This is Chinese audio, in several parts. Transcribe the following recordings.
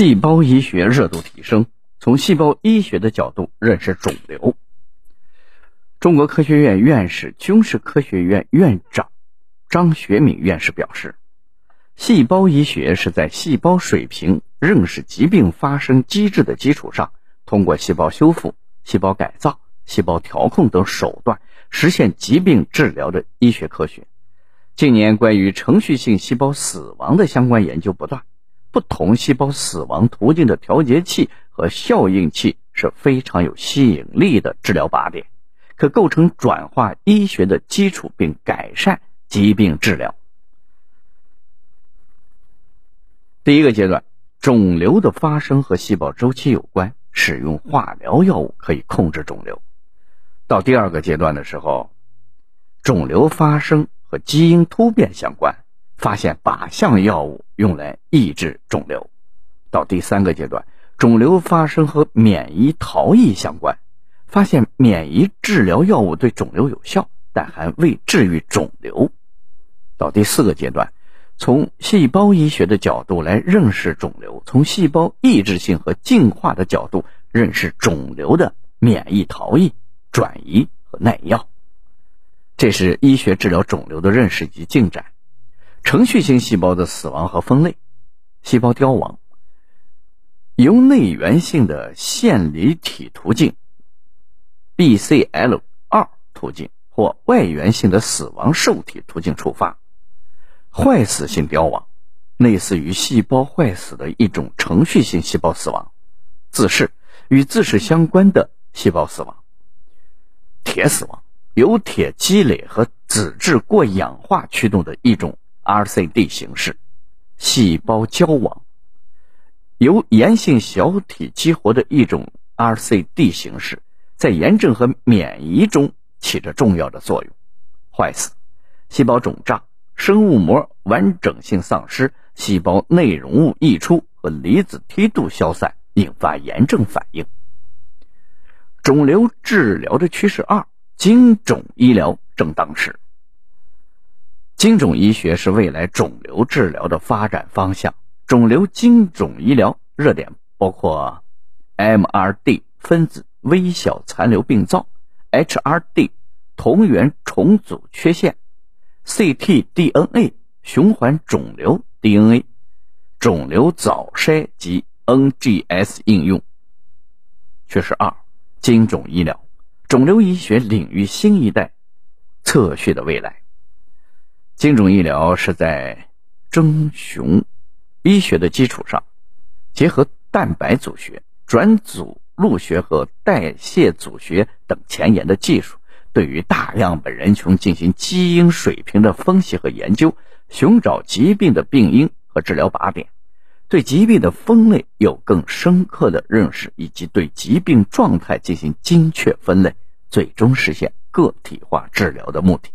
细胞医学热度提升，从细胞医学的角度认识肿瘤。中国科学院院士、军事科学院院长张学敏院士表示，细胞医学是在细胞水平认识疾病发生机制的基础上，通过细胞修复、细胞改造、细胞调控等手段，实现疾病治疗的医学科学。近年，关于程序性细胞死亡的相关研究不断。不同细胞死亡途径的调节器和效应器是非常有吸引力的治疗靶点，可构成转化医学的基础，并改善疾病治疗。第一个阶段，肿瘤的发生和细胞周期有关，使用化疗药物可以控制肿瘤。到第二个阶段的时候，肿瘤发生和基因突变相关。发现靶向药物用来抑制肿瘤，到第三个阶段，肿瘤发生和免疫逃逸相关，发现免疫治疗药物对肿瘤有效，但还未治愈肿瘤。到第四个阶段，从细胞医学的角度来认识肿瘤，从细胞抑制性和进化的角度认识肿瘤的免疫逃逸、转移和耐药。这是医学治疗肿瘤的认识及进展。程序性细胞的死亡和分类：细胞凋亡由内源性的线离体途径 （BCL 二途径）或外源性的死亡受体途径触发；坏死性凋亡类似于细胞坏死的一种程序性细胞死亡；自噬与自噬相关的细胞死亡；铁死亡由铁积累和脂质过氧化驱动的一种。RCD 形式，细胞交往由炎性小体激活的一种 RCD 形式，在炎症和免疫中起着重要的作用。坏死，细胞肿胀，生物膜完整性丧失，细胞内容物溢出和离子梯度消散，引发炎症反应。肿瘤治疗的趋势二：精肿医疗正当时。精准医学是未来肿瘤治疗的发展方向。肿瘤精准医疗热点包括 MRD 分子微小残留病灶、HRD 同源重组缺陷、ctDNA 循环肿瘤 DNA、肿瘤早筛及 NGS 应用。趋势二：精准医疗，肿瘤医学领域新一代测序的未来。精准医疗是在征雄医学的基础上，结合蛋白组学、转组录学和代谢组学等前沿的技术，对于大样本人群进行基因水平的分析和研究，寻找疾病的病因和治疗靶点，对疾病的分类有更深刻的认识，以及对疾病状态进行精确分类，最终实现个体化治疗的目的。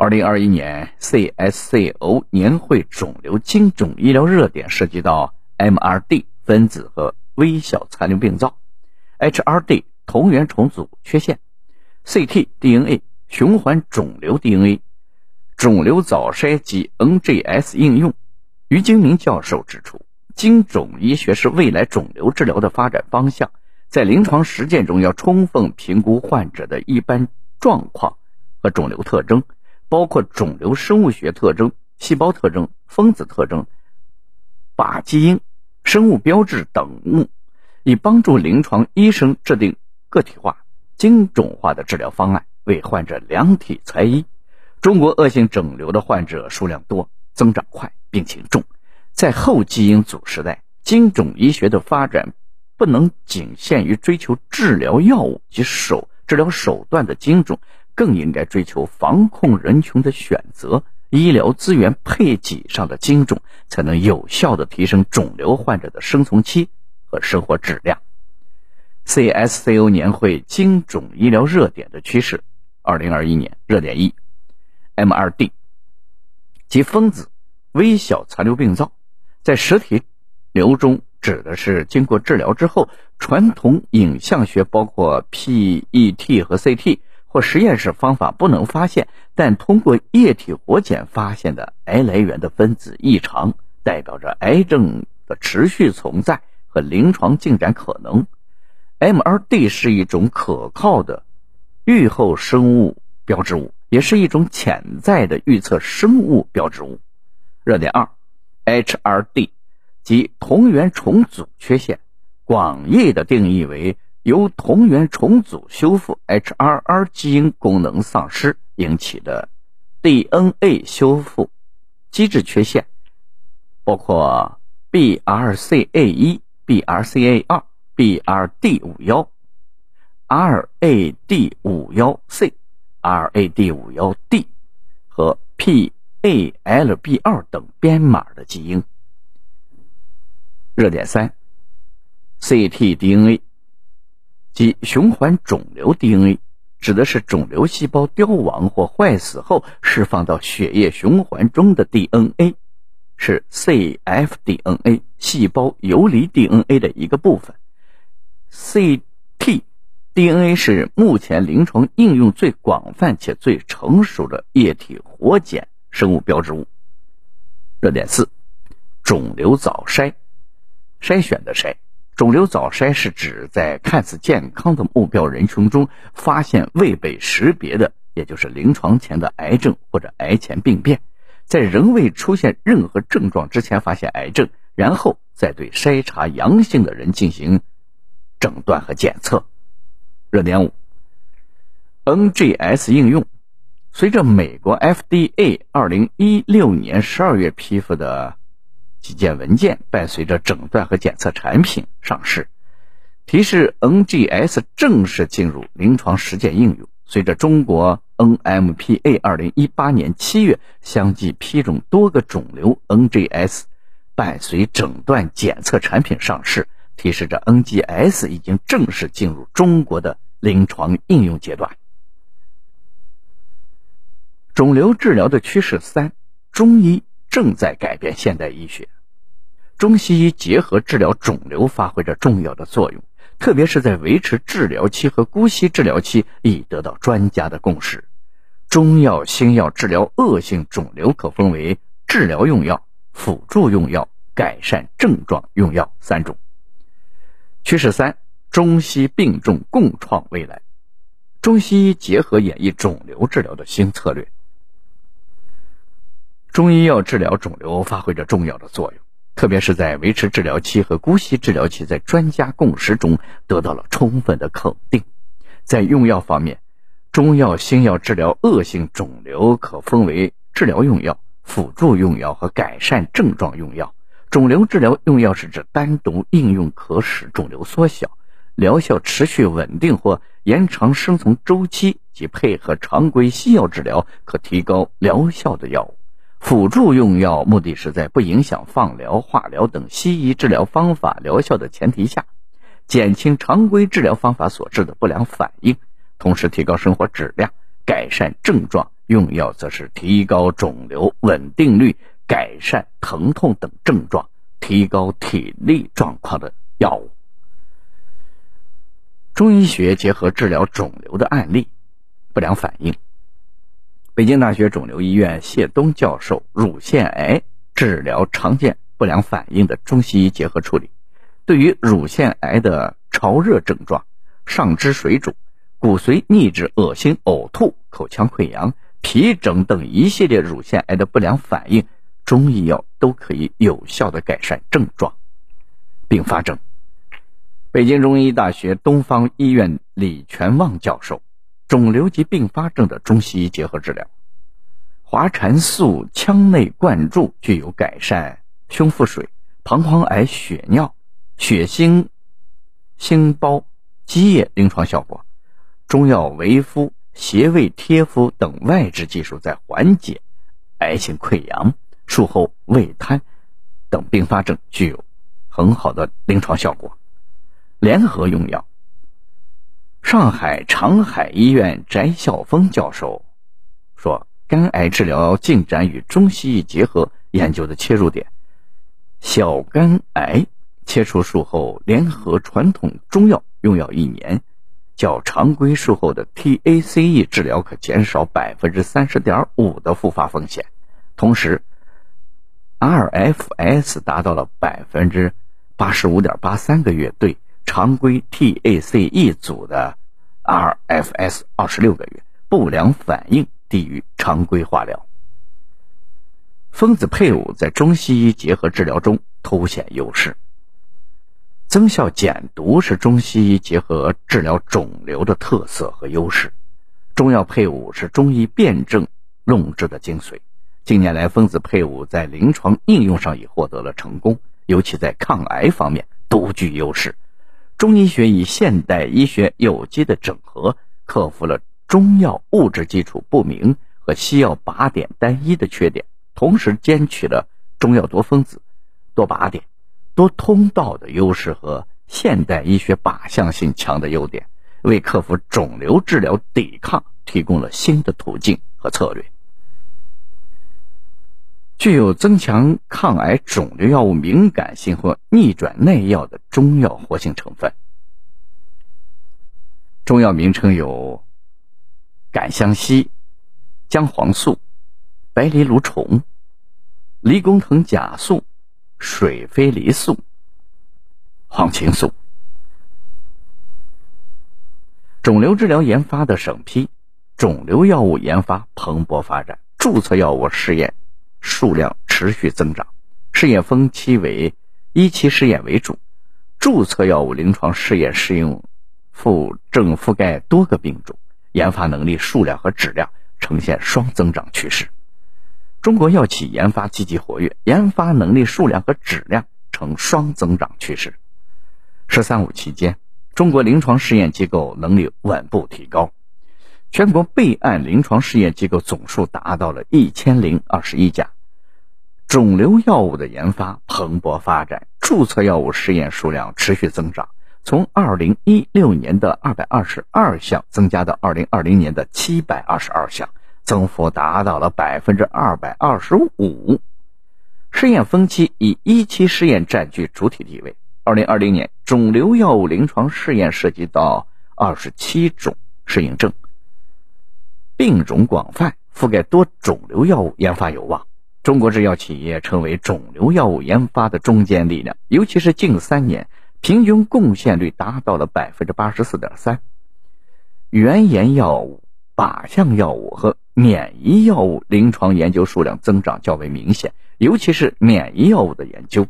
二零二一年 CSCO 年会肿瘤精准医疗热点涉及到 MRD 分子和微小残留病灶、HRD 同源重组缺陷、ctDNA 循环肿瘤 DNA、肿瘤早筛及 NGS 应用。于金明教授指出，精准医学是未来肿瘤治疗的发展方向，在临床实践中要充分评估患者的一般状况和肿瘤特征。包括肿瘤生物学特征、细胞特征、分子特征、靶基因、生物标志等，以帮助临床医生制定个体化、精准化的治疗方案，为患者量体裁衣。中国恶性肿瘤的患者数量多、增长快、病情重，在后基因组时代，精准医学的发展不能仅限于追求治疗药物及手治疗手段的精准。更应该追求防控人群的选择、医疗资源配给上的精准，才能有效的提升肿瘤患者的生存期和生活质量。CSCO 年会精准医疗热点的趋势，二零二一年热点一：MRD 及分子微小残留病灶，在实体瘤中指的是经过治疗之后，传统影像学包括 PET 和 CT。或实验室方法不能发现，但通过液体活检发现的癌来源的分子异常，代表着癌症的持续存在和临床进展可能。MRD 是一种可靠的预后生物标志物，也是一种潜在的预测生物标志物。热点二，HRD 即同源重组缺陷，广义的定义为由同源重组修复 HRR 基因功能丧失引起的 DNA 修复机制缺陷。包括 BRCA1、BRCA2、BRD 五幺、RAD 五幺 C、RAD 五幺 D 和 PALB 二等编码的基因。热点三，ctDNA 即循环肿瘤 DNA，指的是肿瘤细胞凋亡或坏死后释放到血液循环中的 DNA。是 cfDNA 细胞游离 DNA 的一个部分。ctDNA 是目前临床应用最广泛且最成熟的液体活检生物标志物。热点四：肿瘤早筛，筛选的筛。肿瘤早筛是指在看似健康的目标人群中发现未被识别的，也就是临床前的癌症或者癌前病变。在仍未出现任何症状之前发现癌症，然后再对筛查阳性的人进行诊断和检测。热点五，NGS 应用，随着美国 FDA 二零一六年十二月批复的几件文件，伴随着诊断和检测产品上市，提示 NGS 正式进入临床实践应用。随着中国 NMPA 二零一八年七月相继批准多个肿瘤 NGS 伴随诊断检测产品上市，提示着 NGS 已经正式进入中国的临床应用阶段。肿瘤治疗的趋势三：中医正在改变现代医学，中西医结合治疗肿瘤发挥着重要的作用。特别是在维持治疗期和姑息治疗期已得到专家的共识。中药、新药治疗恶性肿瘤可分为治疗用药、辅助用药、改善症状用药三种。趋势三：中西并重，共创未来。中西医结合演绎肿瘤治疗的新策略。中医药治疗肿瘤发挥着重要的作用。特别是在维持治疗期和姑息治疗期在专家共识中得到了充分的肯定。在用药方面，中药、新药治疗恶性肿瘤可分为治疗用药、辅助用药和改善症状用药。肿瘤治疗用药是指单独应用可使肿瘤缩小、疗效持续稳定或延长生存周期及配合常规西药治疗可提高疗效的药物。辅助用药目的是在不影响放疗、化疗等西医治疗方法疗效的前提下，减轻常规治疗方法所致的不良反应，同时提高生活质量、改善症状。用药则是提高肿瘤稳定率、改善疼痛等症状、提高体力状况的药物。中医学结合治疗肿瘤的案例，不良反应。北京大学肿瘤医院谢东教授乳腺癌治疗常见不良反应的中西医结合处理，对于乳腺癌的潮热症状、上肢水肿、骨髓逆止、恶心、呕吐、口腔溃疡、皮疹等一系列乳腺癌的不良反应，中医药都可以有效的改善症状。并发症，北京中医大学东方医院李全旺教授。肿瘤及并发症的中西医结合治疗，华蟾素腔内灌注具有改善胸腹水、膀胱癌血尿、血清心包积液临床效果。中药维敷、穴位贴敷等外治技术在缓解癌性溃疡、术后胃瘫等并发症具有很好的临床效果。联合用药。上海长海医院翟孝峰教授说：“肝癌治疗进展与中西医结合研究的切入点，小肝癌切除术后联合传统中药用药一年，较常规术后的 TACE 治疗可减少百分之三十点五的复发风险。同时，，RFS 达到了百分之八十五点八三个月，对常规 TACE 组的 RFS 二十六个月，不良反应低于常规化疗。分子配伍在中西医结合治疗中凸显优势，增效减毒是中西医结合治疗肿瘤的特色和优势。中药配伍是中医辨证论治的精髓。近年来，分子配伍在临床应用上已获得了成功，尤其在抗癌方面独具优势。中医学与现代医学有机的整合，克服了中药物质基础不明和西药靶点单一的缺点。同时兼取了中药多分子、多靶点、多通道的优势和现代医学靶向性强的优点，为克服肿瘤治疗抵抗提供了新的途径和策略。具有增强抗癌肿瘤药物敏感性或逆转耐药的中药活性成分。中药名称有感香烯、姜黄素、白藜芦醇。离宫藤甲素、水飞梨素、黄芩素。肿瘤治疗研发的审批，肿瘤药物研发蓬勃发展，注册药物试验数量持续增长。试验分期为一期试验为主，注册药物临床试验适用覆正覆盖多个病种，研发能力数量和质量呈现双增长趋势。中国药企研发积极活跃，研发能力数量和质量呈双增长趋势。“十三五”期间，中国临床试验机构能力稳步提高，全国备案临床试验机构总数达到了一千零二十一家。肿瘤药物的研发蓬勃发展，注册药物试验数量持续增长，从二零一六年的二百二十二项增加到二零二零年的七百二十二项。增幅达到了百分之二百二十五，试验分期以一期试验占据主体地位。二零二零年，肿瘤药物临床试验涉及到二十七种适应症，病种广泛，覆盖多肿瘤药物研发有望。中国制药企业成为肿瘤药物研发的中坚力量，尤其是近三年，平均贡献率达到了百分之八十四点三。原研药物、靶向药物和免疫药物临床研究数量增长较为明显，尤其是免疫药物的研究，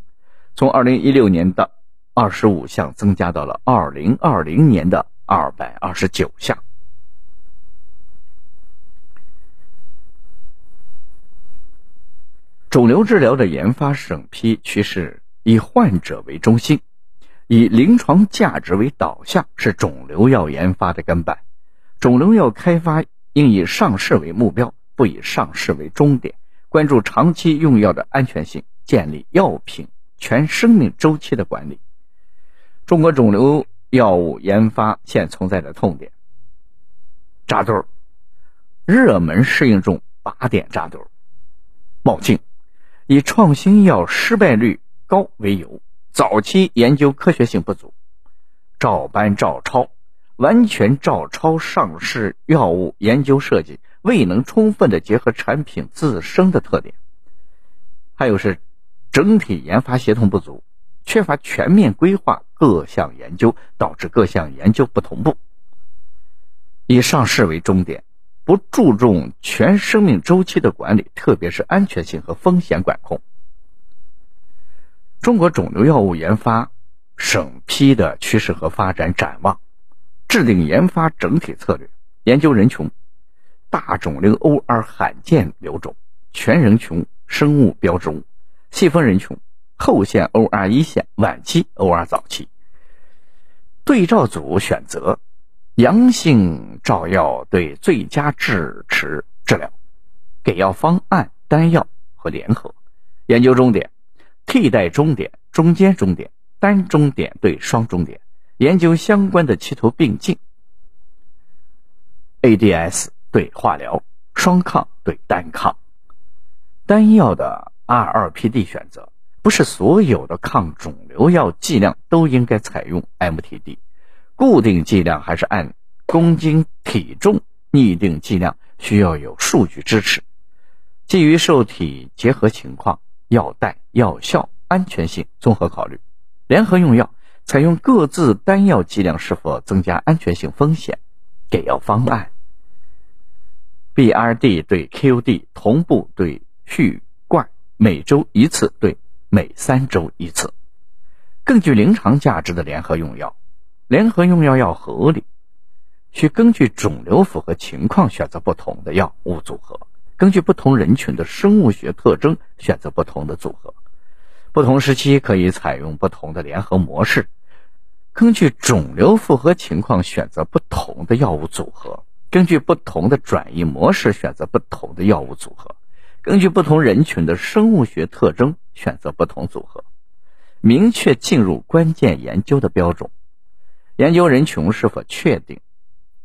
从二零一六年的二十五项增加到了二零二零年的二百二十九项。肿瘤治疗的研发审批趋势以患者为中心，以临床价值为导向，是肿瘤药研发的根本。肿瘤药开发。应以上市为目标，不以上市为终点。关注长期用药的安全性，建立药品全生命周期的管理。中国肿瘤药物研发现存在的痛点：扎堆儿，热门适应症靶点扎堆儿，冒进，以创新药失败率高为由，早期研究科学性不足，照搬照抄。完全照抄上市药物研究设计，未能充分的结合产品自身的特点。还有是整体研发协同不足，缺乏全面规划各项研究，导致各项研究不同步。以上市为终点，不注重全生命周期的管理，特别是安全性和风险管控。中国肿瘤药物研发审批的趋势和发展展望。制定研发整体策略，研究人群：大肿瘤 OR 罕见瘤种、全人群生物标志物；细分人群：后线 OR 一线、晚期 OR 早期。对照组选择：阳性照药对最佳支持治疗，给药方案单药和联合。研究终点：替代终点、中间终点、单终点对双终点。研究相关的齐头并进，ADS 对化疗，双抗对单抗，单药的 R2PD 选择，不是所有的抗肿瘤药剂量都应该采用 MTD，固定剂量还是按公斤体重拟定剂量，需要有数据支持，基于受体结合情况，药代、药效、安全性综合考虑。联合用药采用各自单药剂量是否增加安全性风险，给药方案。BRD 对 QD 同步对续贯，每周一次对每三周一次。更具临床价值的联合用药，联合用药要合理，需根据肿瘤符合情况选择不同的药物组合。根据不同人群的生物学特征选择不同的组合，不同时期可以采用不同的联合模式。根据肿瘤复合情况选择不同的药物组合，根据不同的转移模式选择不同的药物组合，根据不同人群的生物学特征选择不同组合。明确进入关键研究的标准，研究人群是否确定，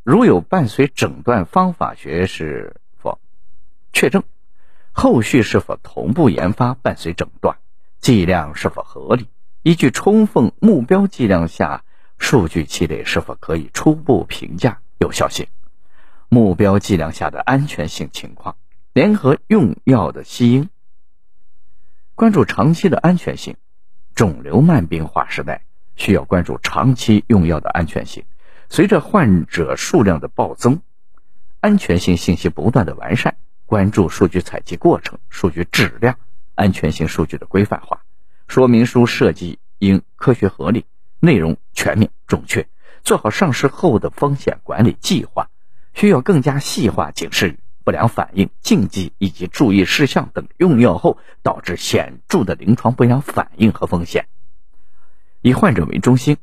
如有伴随诊断方法学是否。确证，后续是否同步研发伴随诊断，剂量是否合理？依据充分目标剂量下数据积累是否可以初步评价有效性？目标剂量下的安全性情况，联合用药的吸因，关注长期的安全性。肿瘤慢病化时代需要关注长期用药的安全性。随着患者数量的暴增，安全性信息不断的完善。关注数据采集过程、数据质量、安全性数据的规范化。说明书设计应科学合理，内容全面准确。做好上市后的风险管理计划，需要更加细化警示语、不良反应、禁忌以及注意事项等用药后导致显著的临床不良反应和风险。以患者为中心，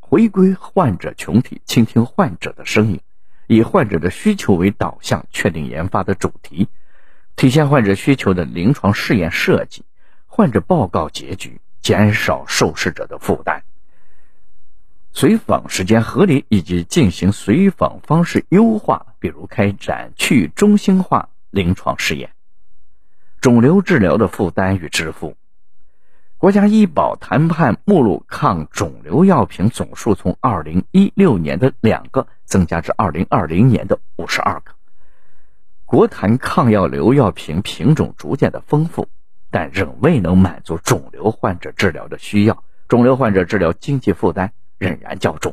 回归患者群体，倾听患者的声音。以患者的需求为导向，确定研发的主题，体现患者需求的临床试验设计，患者报告结局，减少受试者的负担。随访时间合理，以及进行随访方式优化，比如开展去中心化临床试验。肿瘤治疗的负担与支付。国家医保谈判目录抗肿瘤药品总数从二零一六年的两个增加至二零二零年的五十二个。国谈抗药流药品品种逐渐的丰富，但仍未能满足肿瘤患者治疗的需要，肿瘤患者治疗经济负担仍然较重。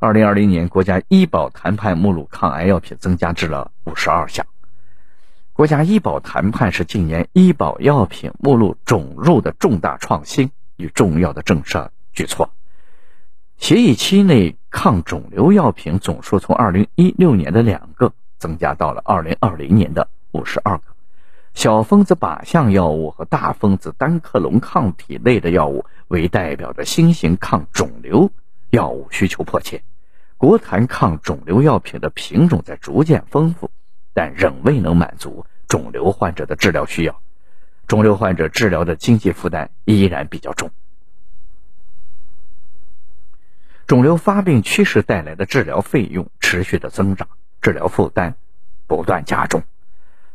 二零二零年国家医保谈判目录抗癌药品增加至了五十二项。国家医保谈判是近年医保药品目录准入的重大创新与重要的政策举措。协议期内抗肿瘤药品总数从二零一六年的两个增加到了二零二零年的五十二个。小分子靶向药物和大分子单克隆抗体类的药物为代表的新型抗肿瘤药物需求迫切，国谈抗肿瘤药品的品种在逐渐丰富。但仍未能满足肿瘤患者的治疗需要，肿瘤患者治疗的经济负担依然比较重。肿瘤发病趋势带来的治疗费用持续的增长，治疗负担不断加重。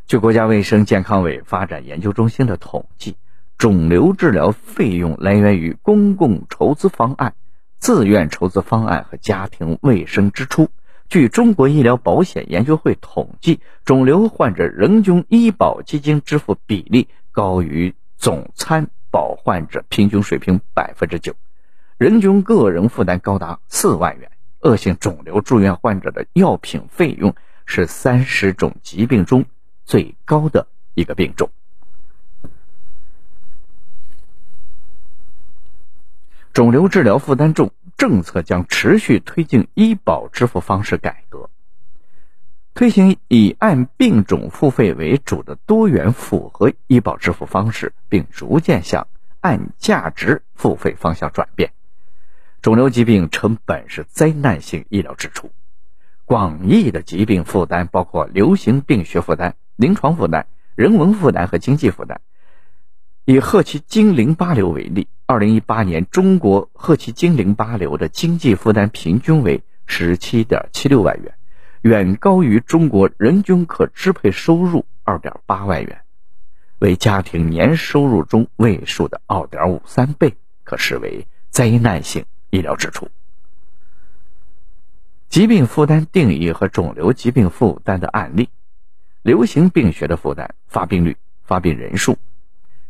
据国家卫生健康委发展研究中心的统计，肿瘤治疗费用来源于公共筹资方案、自愿筹资方案和家庭卫生支出。据中国医疗保险研究会统计，肿瘤患者人均医保基金支付比例高于总参保患者平均水平百分之九，人均个人负担高达四万元。恶性肿瘤住院患者的药品费用是三十种疾病中最高的一个病种。肿瘤治疗负担重。政策将持续推进医保支付方式改革，推行以按病种付费为主的多元复合医保支付方式，并逐渐向按价值付费方向转变。肿瘤疾病成本是灾难性医疗支出，广义的疾病负担包括流行病学负担、临床负担、人文负担和经济负担。以赫奇金淋巴瘤为例，二零一八年中国赫奇金淋巴瘤的经济负担平均为十七点七六万元，远高于中国人均可支配收入二点八万元，为家庭年收入中位数的二点五三倍，可视为灾难性医疗支出。疾病负担定义和肿瘤疾病负担的案例，流行病学的负担、发病率、发病人数。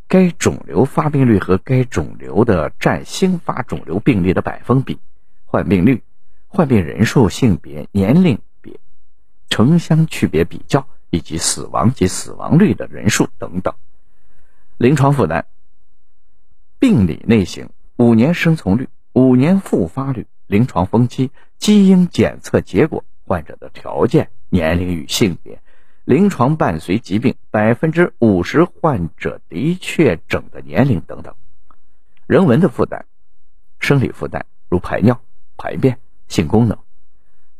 该肿瘤发病率和该肿瘤的占新发肿瘤病例的百分比、患病率、患病人数、性别、年龄别、城乡区别比较，以及死亡及死亡率的人数等等。临床负担、病理类型、五年生存率、五年复发率、临床分期、基因检测结果、患者的条件、年龄与性别。临床伴随疾病，百分之五十患者的确诊的年龄等等，人文的负担，生理负担如排尿、排便、性功能，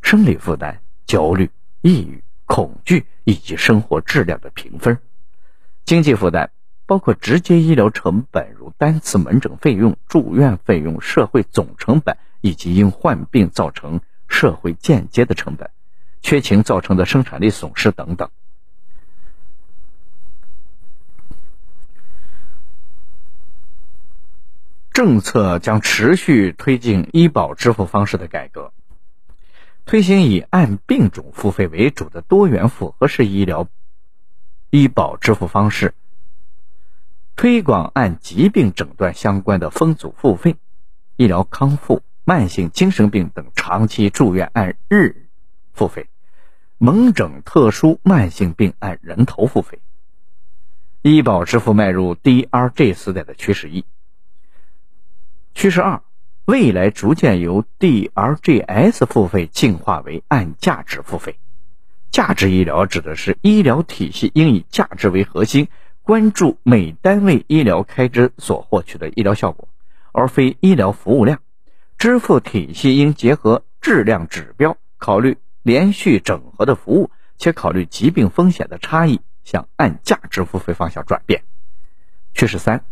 生理负担焦虑、抑郁、恐惧以及生活质量的评分，经济负担包括直接医疗成本如单次门诊费用、住院费用、社会总成本以及因患病造成社会间接的成本。缺勤造成的生产力损失等等。政策将持续推进医保支付方式的改革，推行以按病种付费为主的多元复合式医疗医保支付方式，推广按疾病诊断相关的分组付费，医疗康复、慢性精神病等长期住院按日付费。门诊特殊慢性病按人头付费，医保支付迈入 DRG 时代的趋势一。趋势二，未来逐渐由 DRGs 付费进化为按价值付费。价值医疗指的是医疗体系应以价值为核心，关注每单位医疗开支所获取的医疗效果，而非医疗服务量。支付体系应结合质量指标，考虑。连续整合的服务，且考虑疾病风险的差异，向按价值付费方向转变。趋势三，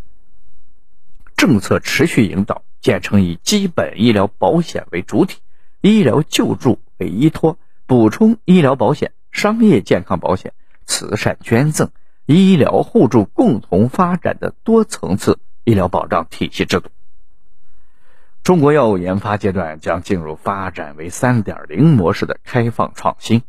政策持续引导建成以基本医疗保险为主体、医疗救助为依托、补充医疗保险、商业健康保险、慈善捐赠、医疗互助共同发展的多层次医疗保障体系制度。中国药物研发阶段将进入发展为三点零模式的开放创新。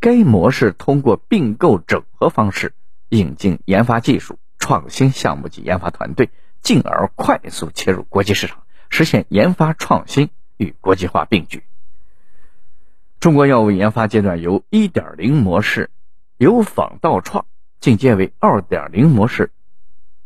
该模式通过并购整合方式，引进研发技术、创新项目及研发团队，进而快速切入国际市场，实现研发创新与国际化并举。中国药物研发阶段由一点零模式由仿到创，进阶为二点零模式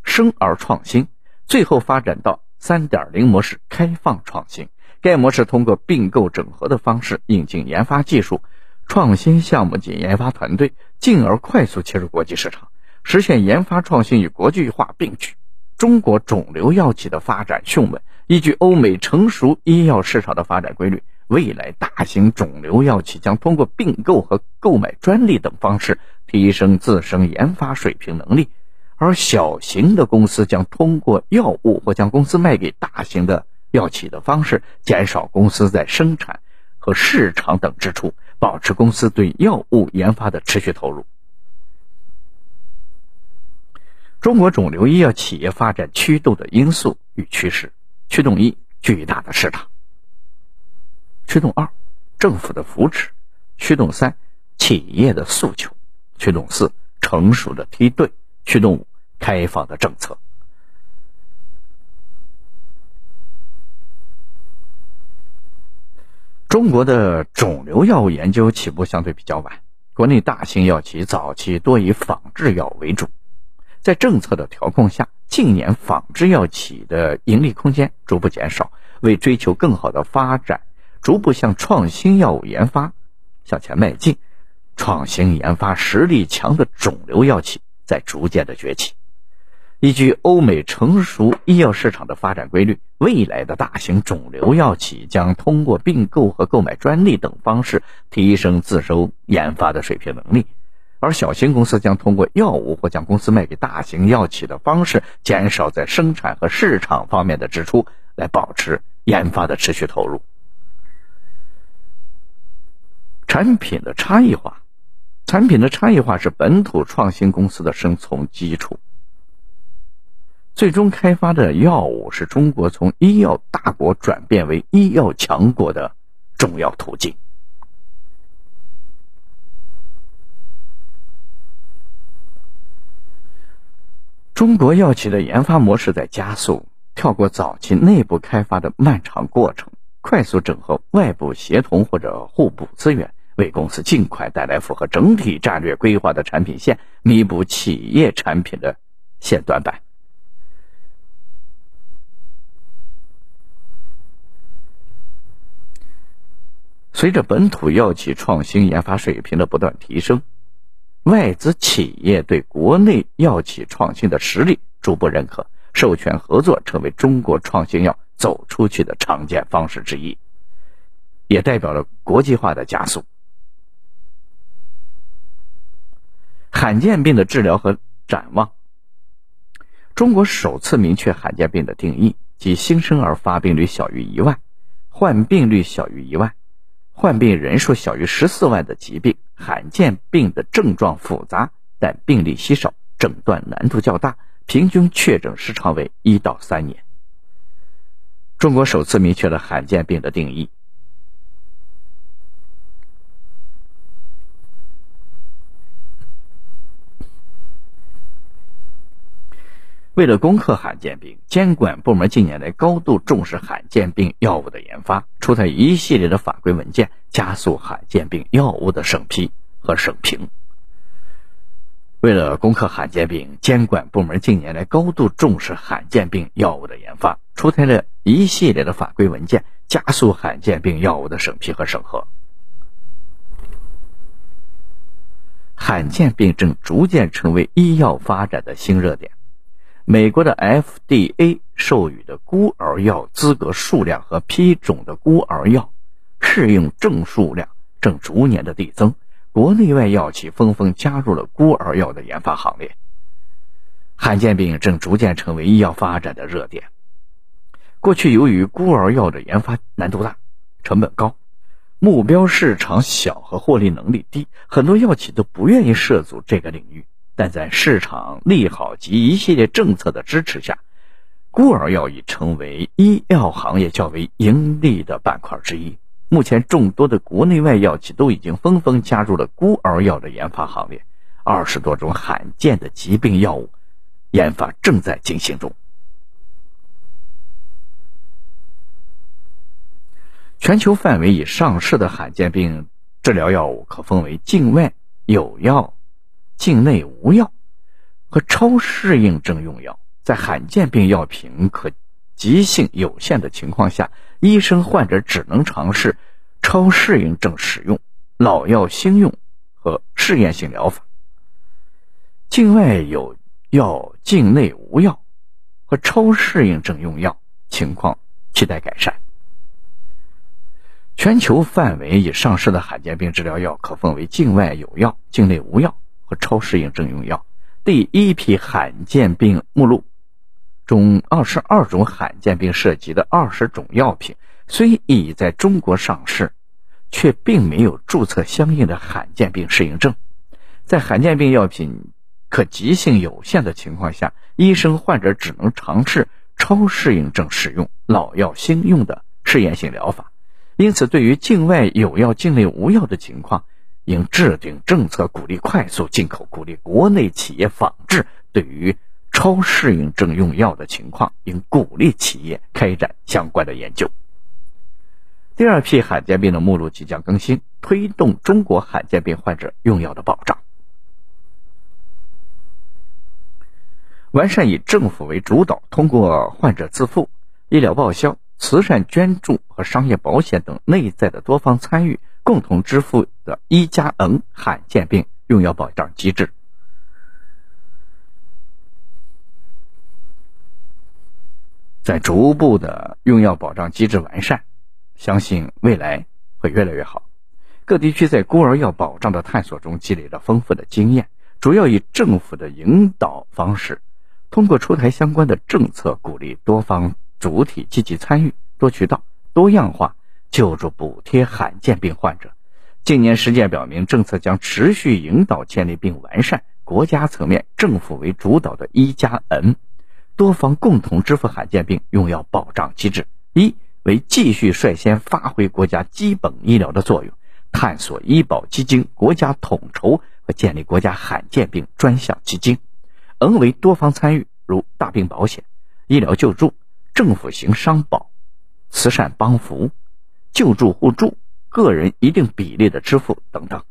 生而创新，最后发展到。三点零模式开放创新，该模式通过并购整合的方式引进研发技术、创新项目及研发团队，进而快速切入国际市场，实现研发创新与国际化并举。中国肿瘤药企的发展迅猛，依据欧美成熟医药市场的发展规律，未来大型肿瘤药企将通过并购和购买专利等方式提升自身研发水平能力。而小型的公司将通过药物或将公司卖给大型的药企的方式，减少公司在生产和市场等支出，保持公司对药物研发的持续投入。中国肿瘤医药企业发展驱动的因素与趋势：驱动一，巨大的市场；驱动二，政府的扶持；驱动三，企业的诉求；驱动四，成熟的梯队；驱动五。开放的政策。中国的肿瘤药物研究起步相对比较晚，国内大型药企早期多以仿制药为主，在政策的调控下，近年仿制药企的盈利空间逐步减少，为追求更好的发展，逐步向创新药物研发向前迈进，创新研发实力强的肿瘤药企在逐渐的崛起。依据欧美成熟医药市场的发展规律，未来的大型肿瘤药企将通过并购和购买专利等方式提升自身研发的水平能力，而小型公司将通过药物或将公司卖给大型药企的方式，减少在生产和市场方面的支出，来保持研发的持续投入。产品的差异化，产品的差异化是本土创新公司的生存基础。最终开发的药物是中国从医药大国转变为医药强国的重要途径。中国药企的研发模式在加速，跳过早期内部开发的漫长过程，快速整合外部协同或者互补资源，为公司尽快带来符合整体战略规划的产品线，弥补企业产品的线短板。随着本土药企创新研发水平的不断提升。外资企业对国内药企创新的实力逐步认可，授权合作成为中国创新药走出去的常见方式之一，也代表了国际化的加速。罕见病的治疗和展望，中国首次明确罕见病的定义，即新生儿发病率小于一万，患病率小于一万。患病人数小于十四万的疾病，罕见病的症状复杂，但病例稀少，诊断难度较大，平均确诊时长为一到三年。中国首次明确了罕见病的定义。为了攻克罕见病，监管部门近年来高度重视罕见病药物的研发，出台一系列的法规文件，加速罕见病药物的审批和审评。为了攻克罕见病，监管部门近年来高度重视罕见病药物的研发，出台了一系列的法规文件，加速罕见病药物的审批和审核。罕见病正逐渐成为医药发展的新热点。美国的 FDA 授予的孤儿药资格数量和批准的孤儿药适用症数量正逐年的递增，国内外药企纷纷加入了孤儿药的研发行列。罕见病正逐渐成为医药发展的热点。过去由于孤儿药的研发难度大、成本高、目标市场小和获利能力低，很多药企都不愿意涉足这个领域。但在市场利好及一系列政策的支持下，孤儿药已成为医药行业较为盈利的板块之一。目前，众多的国内外药企都已经纷纷加入了孤儿药的研发行列，二十多种罕见的疾病药物研发正在进行中。全球范围已上市的罕见病治疗药物可分为境外有药。境内无药和超适应症用药，在罕见病药品可急性有限的情况下，医生患者只能尝试超适应症使用、老药新用和试验性疗法。境外有药、境内无药和超适应症用药情况期待改善。全球范围已上市的罕见病治疗药可分为境外有药、境内无药。和超适应症用药，第一批罕见病目录中，二十二种罕见病涉及的二十种药品，虽已在中国上市，却并没有注册相应的罕见病适应症。在罕见病药品可急性有限的情况下，医生患者只能尝试超适应症使用、老药新用的试验性疗法。因此，对于境外有药、境内无药的情况，应制定政策，鼓励快速进口，鼓励国内企业仿制。对于超适应症用药的情况，应鼓励企业开展相关的研究。第二批罕见病的目录即将更新，推动中国罕见病患者用药的保障，完善以政府为主导，通过患者自付、医疗报销、慈善捐助和商业保险等内在的多方参与。共同支付的一加 N 罕见病用药保障机制，在逐步的用药保障机制完善，相信未来会越来越好。各地区在孤儿药保障的探索中积累了丰富的经验，主要以政府的引导方式，通过出台相关的政策，鼓励多方主体积极参与，多渠道、多样化。救助补贴罕见病患者。近年实践表明，政策将持续引导建立并完善国家层面政府为主导的一加 N 多方共同支付罕见病用药保障机制。一为继续率先发挥国家基本医疗的作用，探索医保基金国家统筹和建立国家罕见病专项基金。N 为多方参与，如大病保险、医疗救助、政府型商保、慈善帮扶、救助互助、个人一定比例的支付等等。